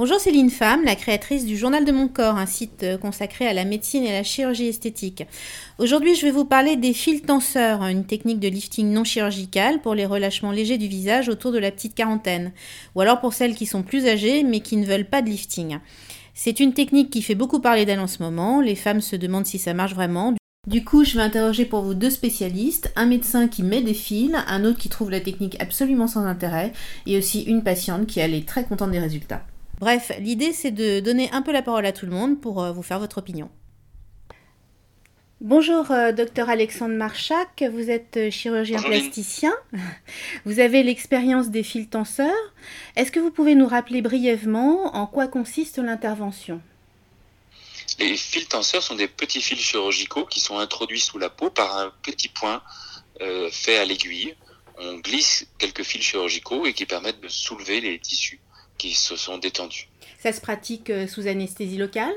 Bonjour Céline Femme, la créatrice du Journal de mon corps, un site euh, consacré à la médecine et à la chirurgie esthétique. Aujourd'hui, je vais vous parler des fils tenseurs, une technique de lifting non chirurgicale pour les relâchements légers du visage autour de la petite quarantaine, ou alors pour celles qui sont plus âgées mais qui ne veulent pas de lifting. C'est une technique qui fait beaucoup parler d'elle en ce moment, les femmes se demandent si ça marche vraiment. Du coup, je vais interroger pour vous deux spécialistes, un médecin qui met des fils, un autre qui trouve la technique absolument sans intérêt, et aussi une patiente qui elle est très contente des résultats. Bref, l'idée c'est de donner un peu la parole à tout le monde pour euh, vous faire votre opinion. Bonjour, euh, docteur Alexandre Marchak, vous êtes euh, chirurgien plasticien. Vous avez l'expérience des fils tenseurs. Est-ce que vous pouvez nous rappeler brièvement en quoi consiste l'intervention? Les fils tenseurs sont des petits fils chirurgicaux qui sont introduits sous la peau par un petit point fait à l'aiguille. On glisse quelques fils chirurgicaux et qui permettent de soulever les tissus qui se sont détendus. Ça se pratique euh, sous anesthésie locale?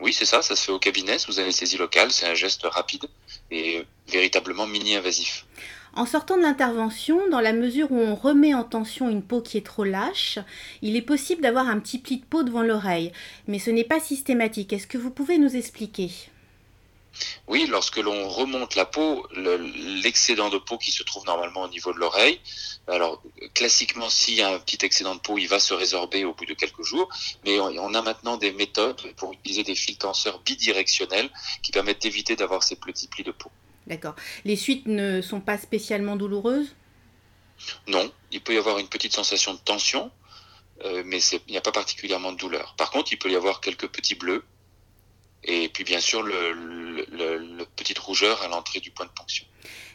Oui, c'est ça, ça se fait au cabinet sous anesthésie locale. C'est un geste rapide et véritablement mini-invasif. En sortant de l'intervention, dans la mesure où on remet en tension une peau qui est trop lâche, il est possible d'avoir un petit pli de peau devant l'oreille, mais ce n'est pas systématique. Est-ce que vous pouvez nous expliquer? Oui, lorsque l'on remonte la peau, l'excédent de peau qui se trouve normalement au niveau de l'oreille, alors classiquement, s'il y a un petit excédent de peau, il va se résorber au bout de quelques jours, mais on, a maintenant des méthodes pour utiliser des fils tenseurs bidirectionnels qui permettent d'éviter d'avoir ces petits plis de peau. D'accord. Les suites ne sont pas spécialement douloureuses? Non, il peut y avoir une petite sensation de tension, euh, mais il n'y a pas particulièrement de douleur. Par contre, il peut y avoir quelques petits bleus, et puis bien sûr le, le, petite rougeur à l'entrée du point de ponction.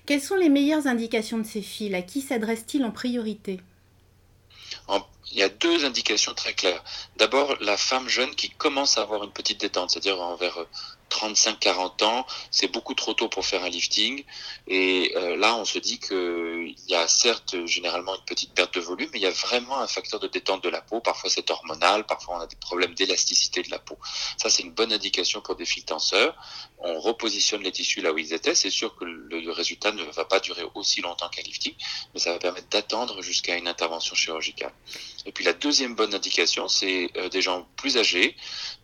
Quelles sont les meilleures indications de ces fils? À qui s'adresse-t-il en priorité? Il y a deux indications très claires. D'abord, la femme jeune qui commence à avoir une petite détente, c'est-à-dire envers 35-40 ans, c'est beaucoup trop tôt pour faire un lifting. Et euh, là, on se dit qu'il y a certes généralement une petite perte de volume, mais il y a vraiment un facteur de détente de la peau. Parfois c'est hormonal, parfois on a des problèmes d'élasticité de la peau. Ça, c'est une bonne indication pour des fils tenseurs. On repositionne les tissus là où ils étaient. C'est sûr que le résultat ne va pas durer aussi longtemps qu'un lifting, mais ça va permettre d'attendre jusqu'à une intervention chirurgicale. Et puis la deuxième bonne indication, c'est euh, des gens plus âgés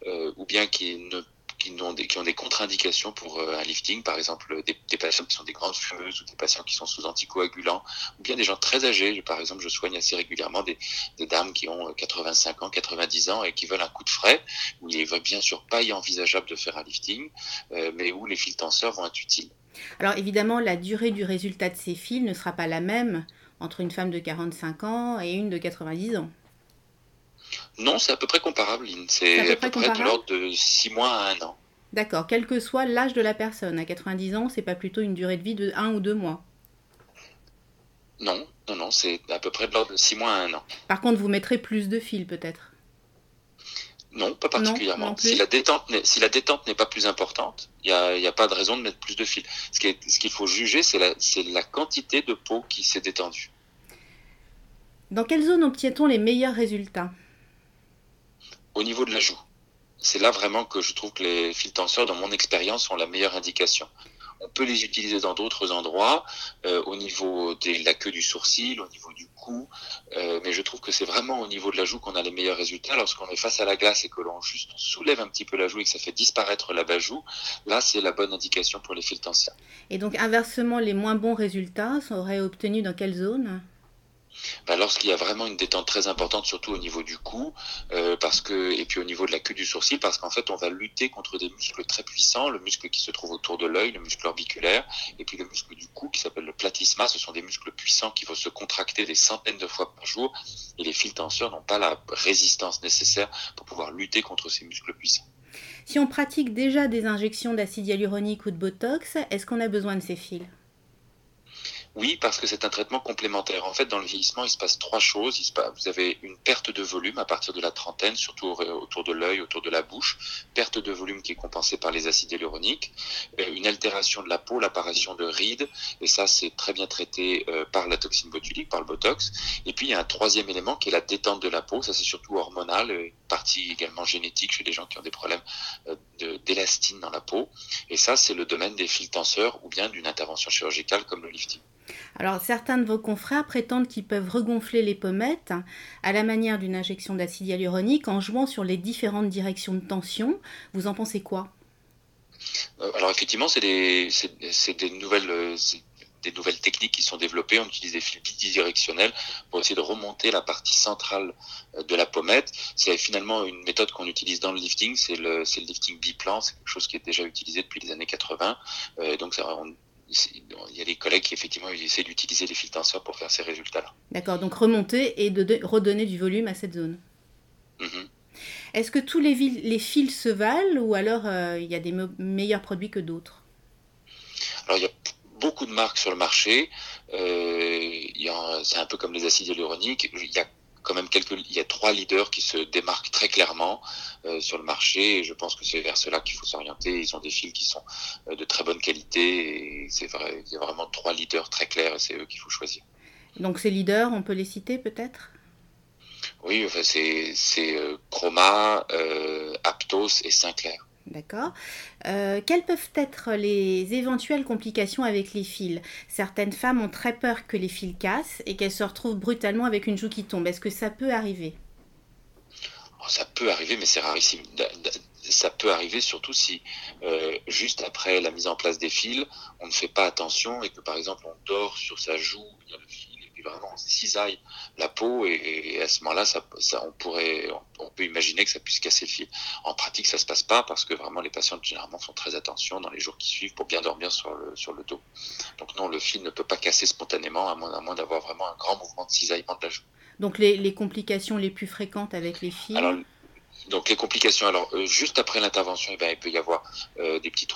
euh, ou bien qui ne qui ont des, contre-indications pour euh, un lifting, par exemple des, patients qui sont des grandes fumeuses ou des patients qui sont sous anticoagulants, ou bien des gens très âgés. Par exemple, je soigne assez régulièrement des, dames qui ont 85 euh, ans, 90 ans et qui veulent un coup de frais, où il est bien sûr pas envisageable de faire un lifting, euh, mais où les fils tenseurs vont être utiles. Alors évidemment, la durée du résultat de ces fils ne sera pas la même entre une femme de 45 ans et une de 90 ans. Non, c'est à peu près comparable, C'est à peu, près, de l'ordre de 6 mois à 1 an. D'accord, quel que soit l'âge de la personne. À 90 ans, c'est pas plutôt une durée de vie de 1 ou 2 mois Non, non, non, c'est à peu près de l'ordre de 6 mois à 1 an. Par contre, vous mettrez plus de fils peut-être non, pas particulièrement. si, la détente si la détente n'est pas plus importante, il n'y a, a, pas de raison de mettre plus de fils. Ce qu'il faut juger, c'est la, la quantité de peau qui s'est détendue. Dans quelle zone obtient-on les meilleurs résultats? Au niveau de la joue. C'est là vraiment que je trouve que les fils tenseurs, dans mon expérience, sont la meilleure indication. On peut les utiliser dans d'autres endroits, euh, au niveau de la queue du sourcil, au niveau du cou, euh, mais je trouve que c'est vraiment au niveau de la joue qu'on a les meilleurs résultats. Lorsqu'on est face à la glace et que l'on juste soulève un petit peu la joue et que ça fait disparaître la bas-joue, là c'est la bonne indication pour les fils tenseurs. Et donc inversement, les moins bons résultats seraient obtenus dans quelle zone? Lorsqu'il y a vraiment une détente très importante, surtout au niveau du cou, euh, parce que et puis au niveau de la queue du sourcil, parce qu'en fait on va lutter contre des muscles très puissants, le muscle qui se trouve autour de l'œil, le muscle orbiculaire, et puis le muscle du cou qui s'appelle le platysma. Ce sont des muscles puissants qui vont se contracter des centaines de fois par jour, et les fils tenseurs n'ont pas la résistance nécessaire pour pouvoir lutter contre ces muscles puissants. Si on pratique déjà des injections d'acide hyaluronique ou de botox, est-ce qu'on a besoin de ces fils? Oui, parce que c'est un traitement complémentaire. En fait, dans le vieillissement, il se passe trois choses. Il se passe, vous avez une perte de volume à partir de la trentaine, surtout autour de l'œil, autour de la bouche. Perte de volume qui est compensée par les acides hyaluroniques. Euh, une altération de la peau, l'apparition de rides. Et ça, c'est très bien traité euh, par la toxine botulique, par le botox. Et puis, il y a un troisième élément qui est la détente de la peau. Ça, c'est surtout hormonal, partie également génétique chez les gens qui ont des problèmes d'élastine dans la peau. Et ça, c'est le domaine des fils tenseurs ou bien d'une intervention chirurgicale comme le lifting. Alors certains de vos confrères prétendent qu'ils peuvent regonfler les pommettes à la manière d'une injection d'acide hyaluronique en jouant sur les différentes directions de tension. Vous en pensez quoi? Euh, Alors effectivement, c'est des, nouvelles... Euh, techniques qui sont développées. On utilise des fils bidirectionnels pour essayer de remonter la partie centrale euh, de la pommette. C'est finalement une méthode qu'on utilise dans le lifting. C'est le, lifting biplan. C'est quelque chose qui est déjà utilisé depuis les années 80. donc, on, il y a des collègues qui effectivement essaient d'utiliser les fils tenseurs pour faire ces résultats-là. D'accord, donc remonter et de, redonner du volume à cette zone. Mhm. Est-ce que tous les, les, fils se valent ou alors euh, il y a des meilleurs produits que d'autres? Alors il y a beaucoup de marques sur le marché. Euh, c'est un peu comme les acides hyaluroniques. Il y a quand même quelques, il y a trois leaders qui se démarquent très clairement euh, sur le marché et je pense que c'est vers cela qu'il faut s'orienter. Ils ont des fils qui sont euh, de très bonne qualité et c'est vrai, il y a vraiment trois leaders très clairs et c'est eux qu'il faut choisir. Donc ces leaders, on peut les citer peut-être? Oui, enfin, c'est, c'est euh, Chroma, Aptos et Sinclair. D'accord. Euh, quelles peuvent être les éventuelles complications avec les fils? Certaines femmes ont très peur que les fils cassent et qu'elles se retrouvent brutalement avec une joue qui tombe. Est-ce que ça peut arriver? Oh, Ça peut arriver, mais c'est rarissime. Ça peut arriver surtout si, euh, juste après la mise en place des fils, on ne fait pas attention et que, par exemple, on dort sur sa joue, il y a le vraiment cisaille la peau et, à ce moment-là, ça, on pourrait, on, peut imaginer que ça puisse casser le fil. En pratique, ça se passe pas parce que vraiment les patientes généralement font très attention dans les jours qui suivent pour bien dormir sur le, sur le dos. Donc non, le fil ne peut pas casser spontanément à moins, à moins d'avoir vraiment un grand mouvement de cisaillement de la joue. Donc les, les complications les plus fréquentes avec les fils donc les complications, alors euh, juste après l'intervention, eh ben, il peut y avoir euh, des petits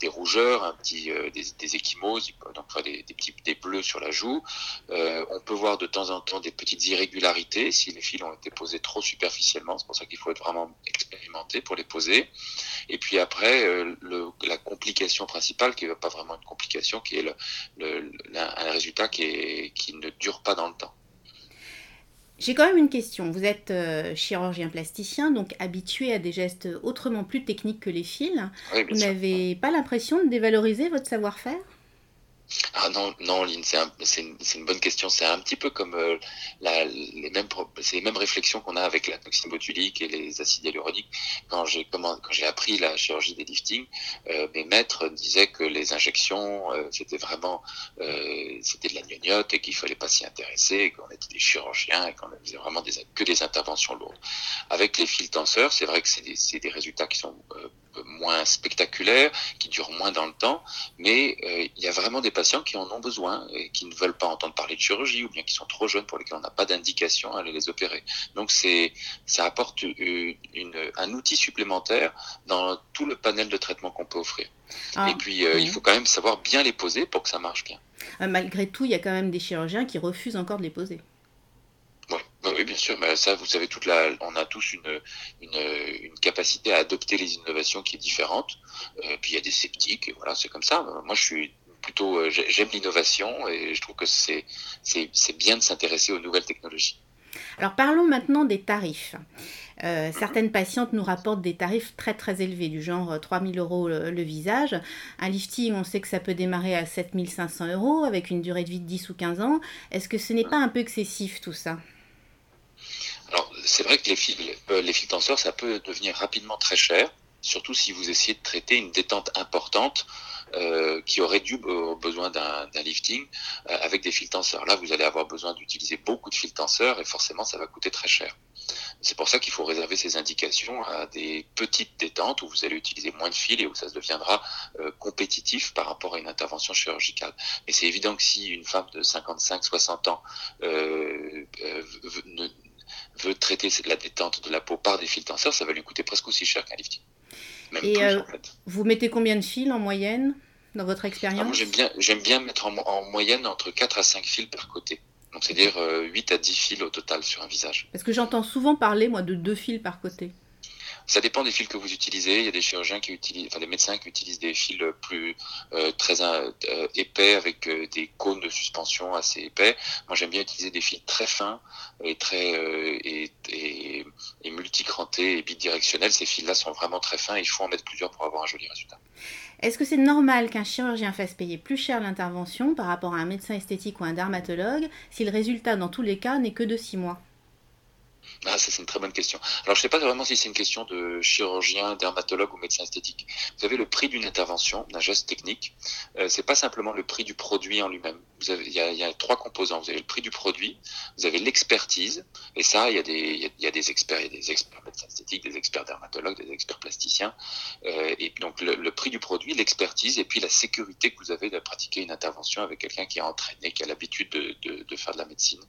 des rougeurs, un petit, euh, des, des échymoses, donc des, des, petits des bleus sur la joue. on peut voir de temps en temps des petites irrégularités si les fils ont été posés trop superficiellement. C'est pour ça qu'il faut être vraiment expérimenté pour les poser. Et puis après, le, la complication principale, qui n'est pas vraiment une complication, qui est le, le, un résultat qui, est, qui ne dure pas dans le temps. J'ai quand même une question. Vous êtes euh, chirurgien plasticien, donc habitué à des gestes autrement plus techniques que les fils. Vous n'avez pas l'impression de dévaloriser votre savoir-faire? Ah non, non, Lynn, c'est une, bonne question. C'est un petit peu comme euh, les mêmes, réflexions qu'on a avec la toxine botulique et les acides hyaluroniques. Quand j'ai appris la chirurgie des liftings, euh, mes maîtres disaient que les injections euh, c'était vraiment c'était de la gnognotte et qu'il fallait pas s'y intéresser, qu'on était des chirurgiens et qu'on faisait vraiment que des interventions lourdes. Avec les fils tenseurs, c'est vrai que c'est des, résultats qui sont moins spectaculaires, qui durent moins dans le temps, mais il y a vraiment des patients qui en ont besoin et qui ne veulent pas entendre parler de chirurgie ou bien qui sont trop jeunes pour lesquels on n'a pas d'indication à aller les opérer. Donc c'est ça apporte une, un outil supplémentaire dans tout le panel de traitement qu'on peut offrir. Ah, et puis euh, il faut quand même savoir bien les poser pour que ça marche bien. Euh, malgré tout, il y a quand même des chirurgiens qui refusent encore de les poser. Bah oui, bien sûr. Mais ça, vous savez, toute la, on a tous une, une, capacité à adopter les innovations qui est différente. Euh, puis il y a des sceptiques, et voilà, c'est comme ça. Moi, je suis plutôt, euh, j'aime l'innovation et je trouve que c'est, c'est, bien de s'intéresser aux nouvelles technologies. Alors parlons maintenant des tarifs. Euh, certaines patientes nous rapportent des tarifs très très élevés, du genre 3000 euros le, le, visage. Un lifting, on sait que ça peut démarrer à 7500 euros avec une durée de vie de 10 ou 15 ans. Est-ce que ce n'est pas un peu excessif tout ça? Alors, c'est vrai que les fils, euh, les fils tenseurs, ça peut devenir rapidement très cher, surtout si vous essayez de traiter une détente importante euh, qui aurait dû euh, besoin d'un lifting euh, avec des fils tenseurs. Là, vous allez avoir besoin d'utiliser beaucoup de fils tenseurs et forcément, ça va coûter très cher. C'est pour ça qu'il faut réserver ces indications à des petites détentes où vous allez utiliser moins de fils et où ça deviendra euh, compétitif par rapport à une intervention chirurgicale. Mais c'est évident que si une femme de 55-60 ans veut traiter la détente de la peau par des fils tenseurs, ça va lui coûter presque aussi cher qu'un lifting. Et euh, vous mettez combien de fils en moyenne dans votre ah, expérience J'aime bien, j'aime bien mettre en, moyenne entre 4 à 5 fils par côté. Donc c'est-à-dire 8 euh, à 10 fils au total sur un visage. Parce que j'entends souvent parler, moi, de 2 fils par côté. Ça dépend des fils que vous utilisez. Il y a des chirurgiens qui utilisent, enfin des médecins qui utilisent des fils plus euh, très euh, épais avec euh, des cônes de suspension assez épais. Moi, j'aime bien utiliser des fils très fins et très et, et, et orientés et bidirectionnels. Ces fils-là sont vraiment très fins. Il faut en mettre plusieurs pour avoir un joli résultat. Est-ce que c'est normal qu'un chirurgien fasse payer plus cher l'intervention par rapport à un médecin esthétique ou un dermatologue si le résultat dans tous les cas n'est que de 6 mois? Ah, ça c'est une très bonne question. Alors je ne sais pas vraiment si c'est une question de chirurgien, dermatologue ou médecin esthétique. Vous avez le prix d'une intervention, d'un geste technique. Euh, c'est pas simplement le prix du produit en lui-même. Il y, a, trois composants. Vous avez le prix du produit, vous avez l'expertise, et ça, il y a des, il des experts, il y a des experts médecins esthétiques, des experts dermatologues, des experts plasticiens. Euh, et donc le, prix du produit, l'expertise, et puis la sécurité que vous avez de pratiquer une intervention avec quelqu'un qui est entraîné, qui a l'habitude de, faire de la médecine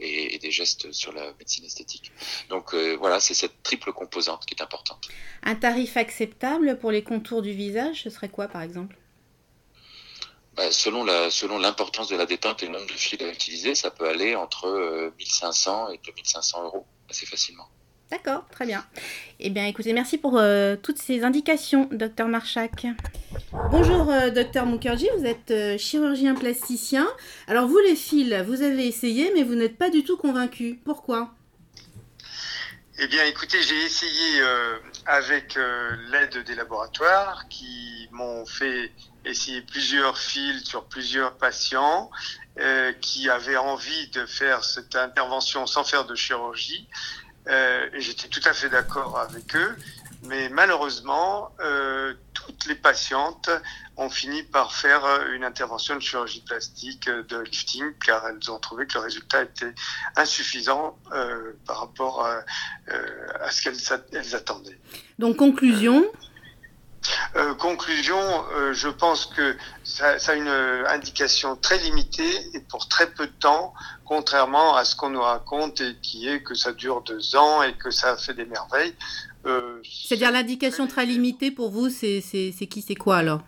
et, des gestes sur la médecine esthétique. Donc euh, voilà, c'est cette triple composante qui est importante. Un tarif acceptable pour les contours du visage, ce serait quoi par exemple? Selon la selon l'importance de la déteinte et le nombre de fils à utiliser, ça peut aller entre euh, 1500 et 2500 euros assez facilement. D'accord, très bien. Eh bien, écoutez, merci pour euh, toutes ces indications, docteur Marchak. Bonjour, euh, docteur Mukherjee, vous êtes euh, chirurgien plasticien. Alors, vous, les fils, vous avez essayé, mais vous n'êtes pas du tout convaincu. Pourquoi? Eh bien, écoutez, j'ai essayé euh, avec euh, l'aide des laboratoires qui m'ont fait essayer plusieurs fils sur plusieurs patients euh, qui avaient envie de faire cette intervention sans faire de chirurgie. et j'étais tout à fait d'accord avec eux. Mais malheureusement, euh, toutes les patientes ont fini par faire une intervention de chirurgie plastique de lifting car elles ont trouvé que le résultat était insuffisant euh, par rapport à, euh, à ce qu'elles attendaient. Donc conclusion? Euh, conclusion, euh, je pense que ça, ça, a une indication très limitée et pour très peu de temps, contrairement à ce qu'on nous raconte et qui est que ça dure deux ans et que ça fait des merveilles. Euh, C'est-à-dire l'indication très limitée pour vous, c'est qui, c'est quoi alors?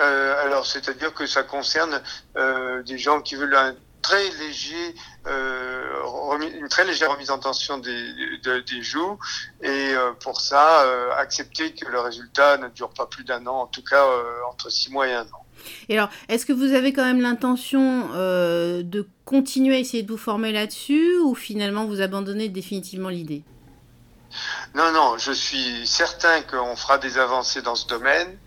Euh, Alors, c'est-à-dire que ça concerne euh, des gens qui veulent un très léger, euh, une très légère remise en tension des, de, des joues. Et euh, pour ça, euh, accepter que le résultat ne dure pas plus d'un an, en tout cas entre six mois et un an. Et alors, est-ce que vous avez quand même l'intention de continuer à essayer de vous former là-dessus ou finalement vous abandonnez définitivement l'idée? Non, non, je suis certain qu'on fera des avancées dans ce domaine.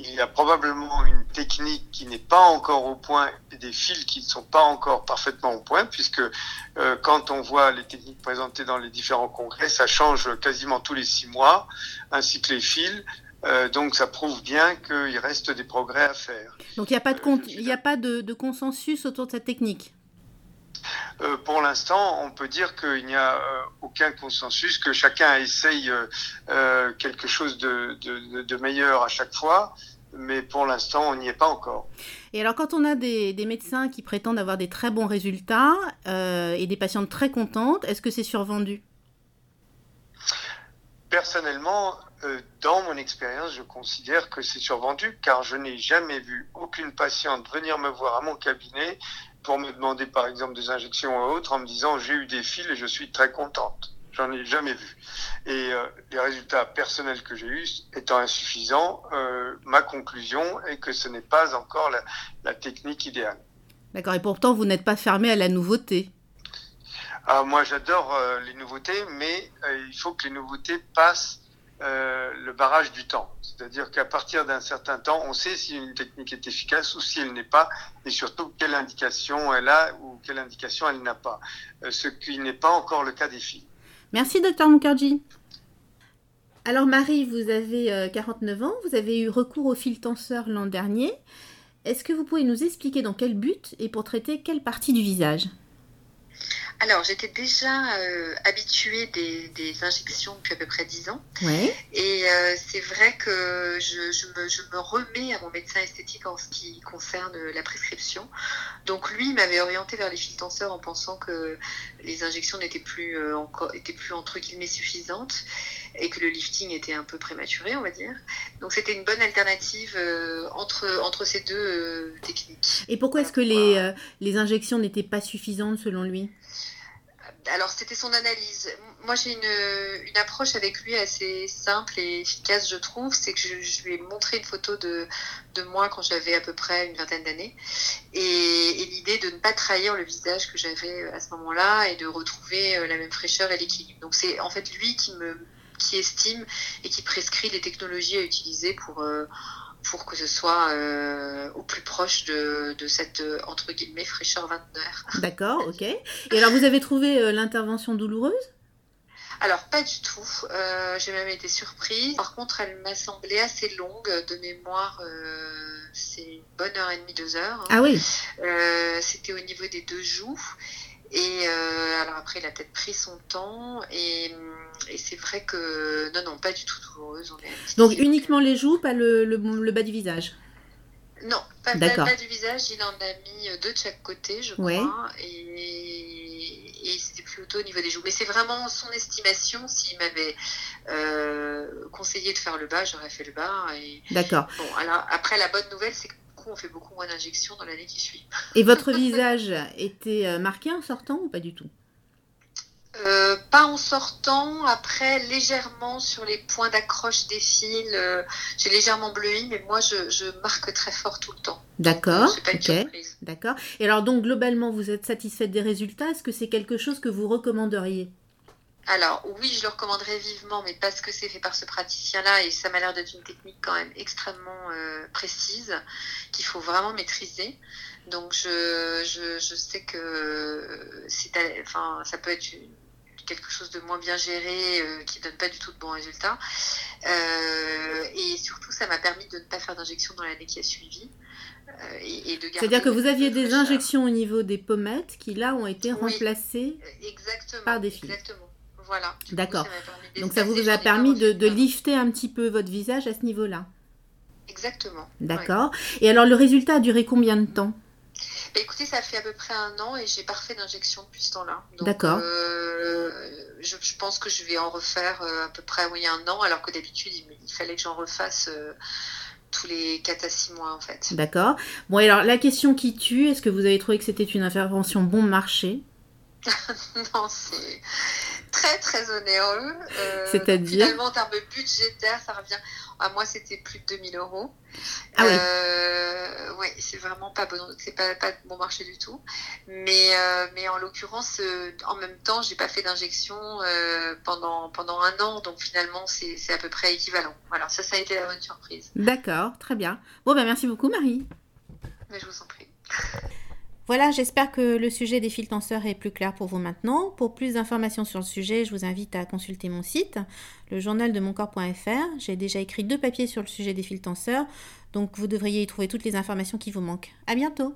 Il y a probablement une technique qui n'est pas encore au point et des fils qui ne sont pas encore parfaitement au point, puisque euh, quand on voit les techniques présentées dans les différents congrès, ça change quasiment tous les six mois, ainsi que les fils. Euh, donc ça prouve bien qu'il reste des progrès à faire. Donc il n'y a pas, de, il a pas de, de consensus autour de cette technique? Euh, pour l'instant, on peut dire qu'il n'y a euh, aucun consensus, que chacun essaye euh, quelque chose de, de, de, meilleur à chaque fois, mais pour l'instant, on n'y est pas encore. Et alors, quand on a des, des médecins qui prétendent avoir des très bons résultats et des patientes très contentes, est-ce que c'est survendu? Personnellement, dans mon expérience, je considère que c'est survendu car je n'ai jamais vu aucune patiente venir me voir à mon cabinet pour me demander par exemple des injections ou autres en me disant j'ai eu des fils et je suis très contente. J'en ai jamais vu. Et euh, les résultats personnels que j'ai eus étant insuffisants, euh, ma conclusion est que ce n'est pas encore la, la technique idéale. D'accord. Et pourtant, vous n'êtes pas fermé à la nouveauté. Ah, moi, j'adore euh, les nouveautés, mais il faut que les nouveautés passent euh, le barrage du temps. C'est-à-dire qu'à partir d'un certain temps, on sait si une technique est efficace ou si elle n'est pas, et surtout quelle indication elle a ou quelle indication elle n'a pas. Euh, ce qui n'est pas encore le cas des filles. Merci, docteur Mukherjee. Alors Marie, vous avez euh, 49 ans, vous avez eu recours au fil tenseur l'an dernier. Est-ce que vous pouvez nous expliquer dans quel but et pour traiter quelle partie du visage? Alors, j'étais déjà euh, habituée des, des, injections depuis à peu près 10 ans. Et euh, c'est vrai que je, je, me, je, me, remets à mon médecin esthétique en ce qui concerne la prescription. Donc, lui m'avait orienté vers les fils tenseurs en pensant que les injections n'étaient plus, euh, encore, étaient plus entre guillemets suffisantes et que le lifting était un peu prématuré, on va dire. Donc, c'était une bonne alternative euh, entre, entre ces deux euh, techniques. Et pourquoi est-ce que les, les injections n'étaient pas suffisantes selon lui? Alors c'était son analyse. Moi j'ai une, une, approche avec lui assez simple et efficace je trouve, c'est que je, je, lui ai montré une photo de, de moi quand j'avais à peu près une vingtaine d'années et, et l'idée de ne pas trahir le visage que j'avais à ce moment-là et de retrouver la même fraîcheur et l'équilibre. Donc c'est en fait lui qui me qui estime et qui prescrit les technologies à utiliser pour pour que ce soit au plus proche de, de, cette entre guillemets fraîcheur vingtenaire. D'accord, ok. Et alors vous avez trouvé l'intervention douloureuse? Alors, pas du tout. Euh, j'ai même été surprise. Par contre, elle m'a semblé assez longue de mémoire. Euh, c'est une bonne heure et demie, deux heures. Hein. Ah oui. Euh, c'était au niveau des deux joues. Et alors après, il a peut-être pris son temps. Et, c'est vrai que non, non, pas du tout douloureuse. Donc uniquement les joues, pas le, le, bas du visage? Non, pas le bas du visage. Il en a mis deux de chaque côté, je crois. Et et c'était plutôt au niveau des joues. Mais c'est vraiment son estimation. S'il m'avait euh, conseillé de faire le bas, j'aurais fait le bas. D'accord. Bon, alors après, la bonne nouvelle, c'est qu'on fait beaucoup moins d'injections dans l'année qui suit. Et votre visage était euh, marqué en sortant ou pas du tout? Euh, pas en sortant, après légèrement sur les points d'accroche des fils, euh, j'ai légèrement bleui, mais moi je, marque très fort tout le temps. D'accord. Ok. D'accord. Et alors donc globalement, vous êtes satisfaite des résultats? Est-ce que c'est quelque chose que vous recommanderiez? Alors oui, je le recommanderais vivement, mais parce que c'est fait par ce praticien-là et ça m'a l'air d'être une technique quand même extrêmement euh, précise qu'il faut vraiment maîtriser. Donc je, je, sais que c'est, enfin, ça peut être quelque chose de moins bien géré, euh, qui donne pas du tout de bons résultats. Euh, et surtout, ça m'a permis de ne pas faire d'injection dans l'année qui a suivi. et, C'est-à-dire que vous aviez des injections au niveau des pommettes qui là ont été remplacées par des fils. Exactement. Voilà. D'accord. Donc ça vous a permis de, de, lifter un petit peu votre visage à ce niveau-là. Exactement. D'accord. Et alors le résultat a duré combien de temps? Écoutez, ça fait à peu près un an et j'ai pas refait d'injection depuis ce temps-là. D'accord. Euh, je, pense que je vais en refaire euh, à peu près oui, un an, alors que d'habitude, il, fallait que j'en refasse euh, tous les 4 à 6 mois en fait. D'accord. Bon, alors la question qui tue, est-ce que vous avez trouvé que c'était une intervention bon marché? Non, c'est très très onéreux. Euh, C'est-à-dire? Finalement, en termes budgétaires, ça revient. À moi, c'était plus de 2000 euros. Ah oui. Euh, oui, c'est vraiment pas bon, c'est pas, pas bon marché du tout. Mais, euh, mais en l'occurrence, en même temps, j'ai pas fait d'injection pendant, pendant un an, donc finalement, c'est à peu près équivalent. Voilà, ça, ça a été la bonne surprise. D'accord, très bien. Bon, ben merci beaucoup, Marie. Mais je vous en prie. Voilà, j'espère que le sujet des fils tenseurs est plus clair pour vous maintenant. Pour plus d'informations sur le sujet, je vous invite à consulter mon site, le journal de moncorps.fr. J'ai déjà écrit deux papiers sur le sujet des fils tenseurs, donc vous devriez y trouver toutes les informations qui vous manquent. À bientôt!